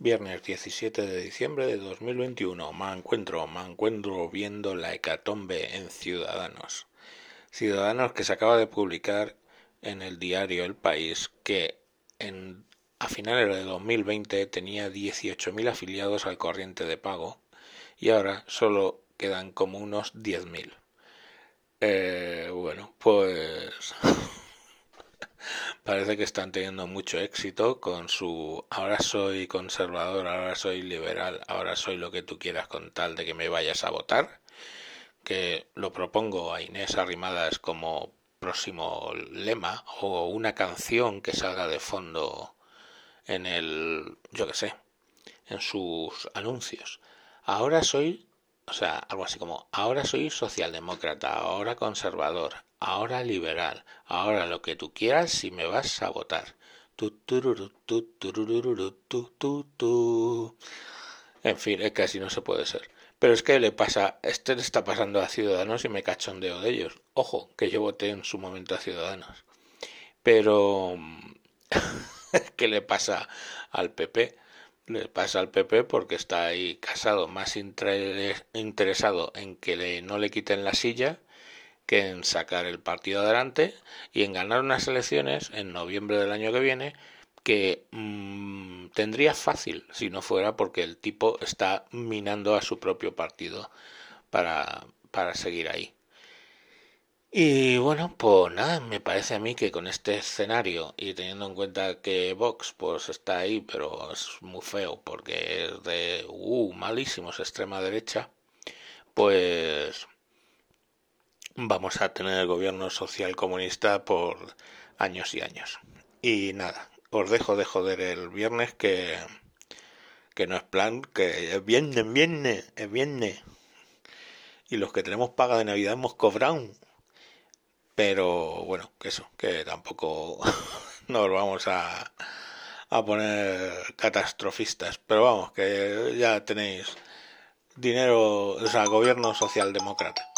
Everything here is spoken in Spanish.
Viernes 17 de diciembre de 2021. Me encuentro, me encuentro viendo la hecatombe en Ciudadanos. Ciudadanos que se acaba de publicar en el diario El País que en, a finales de 2020 tenía 18.000 afiliados al corriente de pago y ahora solo quedan como unos 10.000. Eh, bueno, pues parece que están teniendo mucho éxito con su ahora soy conservador, ahora soy liberal, ahora soy lo que tú quieras con tal de que me vayas a votar, que lo propongo a Inés Arrimadas como próximo lema o una canción que salga de fondo en el, yo qué sé, en sus anuncios. Ahora soy o sea, algo así como, ahora soy socialdemócrata, ahora conservador, ahora liberal, ahora lo que tú quieras si me vas a votar. En fin, es que así no se puede ser. Pero es que le pasa, este le está pasando a Ciudadanos y me cachondeo de ellos. Ojo, que yo voté en su momento a Ciudadanos. Pero, ¿qué le pasa al PP? le pasa al PP porque está ahí casado más interesado en que no le quiten la silla que en sacar el partido adelante y en ganar unas elecciones en noviembre del año que viene que mm, tendría fácil si no fuera porque el tipo está minando a su propio partido para, para seguir ahí. Y bueno, pues nada, me parece a mí que con este escenario y teniendo en cuenta que Vox pues está ahí, pero es muy feo porque es de uh, malísimos extrema derecha, pues vamos a tener el gobierno social comunista por años y años. Y nada, os dejo de joder el viernes que que no es plan, que es viernes, viernes, es viernes. Y los que tenemos paga de Navidad hemos cobrado. Pero bueno, que eso, que tampoco nos vamos a, a poner catastrofistas. Pero vamos, que ya tenéis dinero, o sea, gobierno socialdemócrata.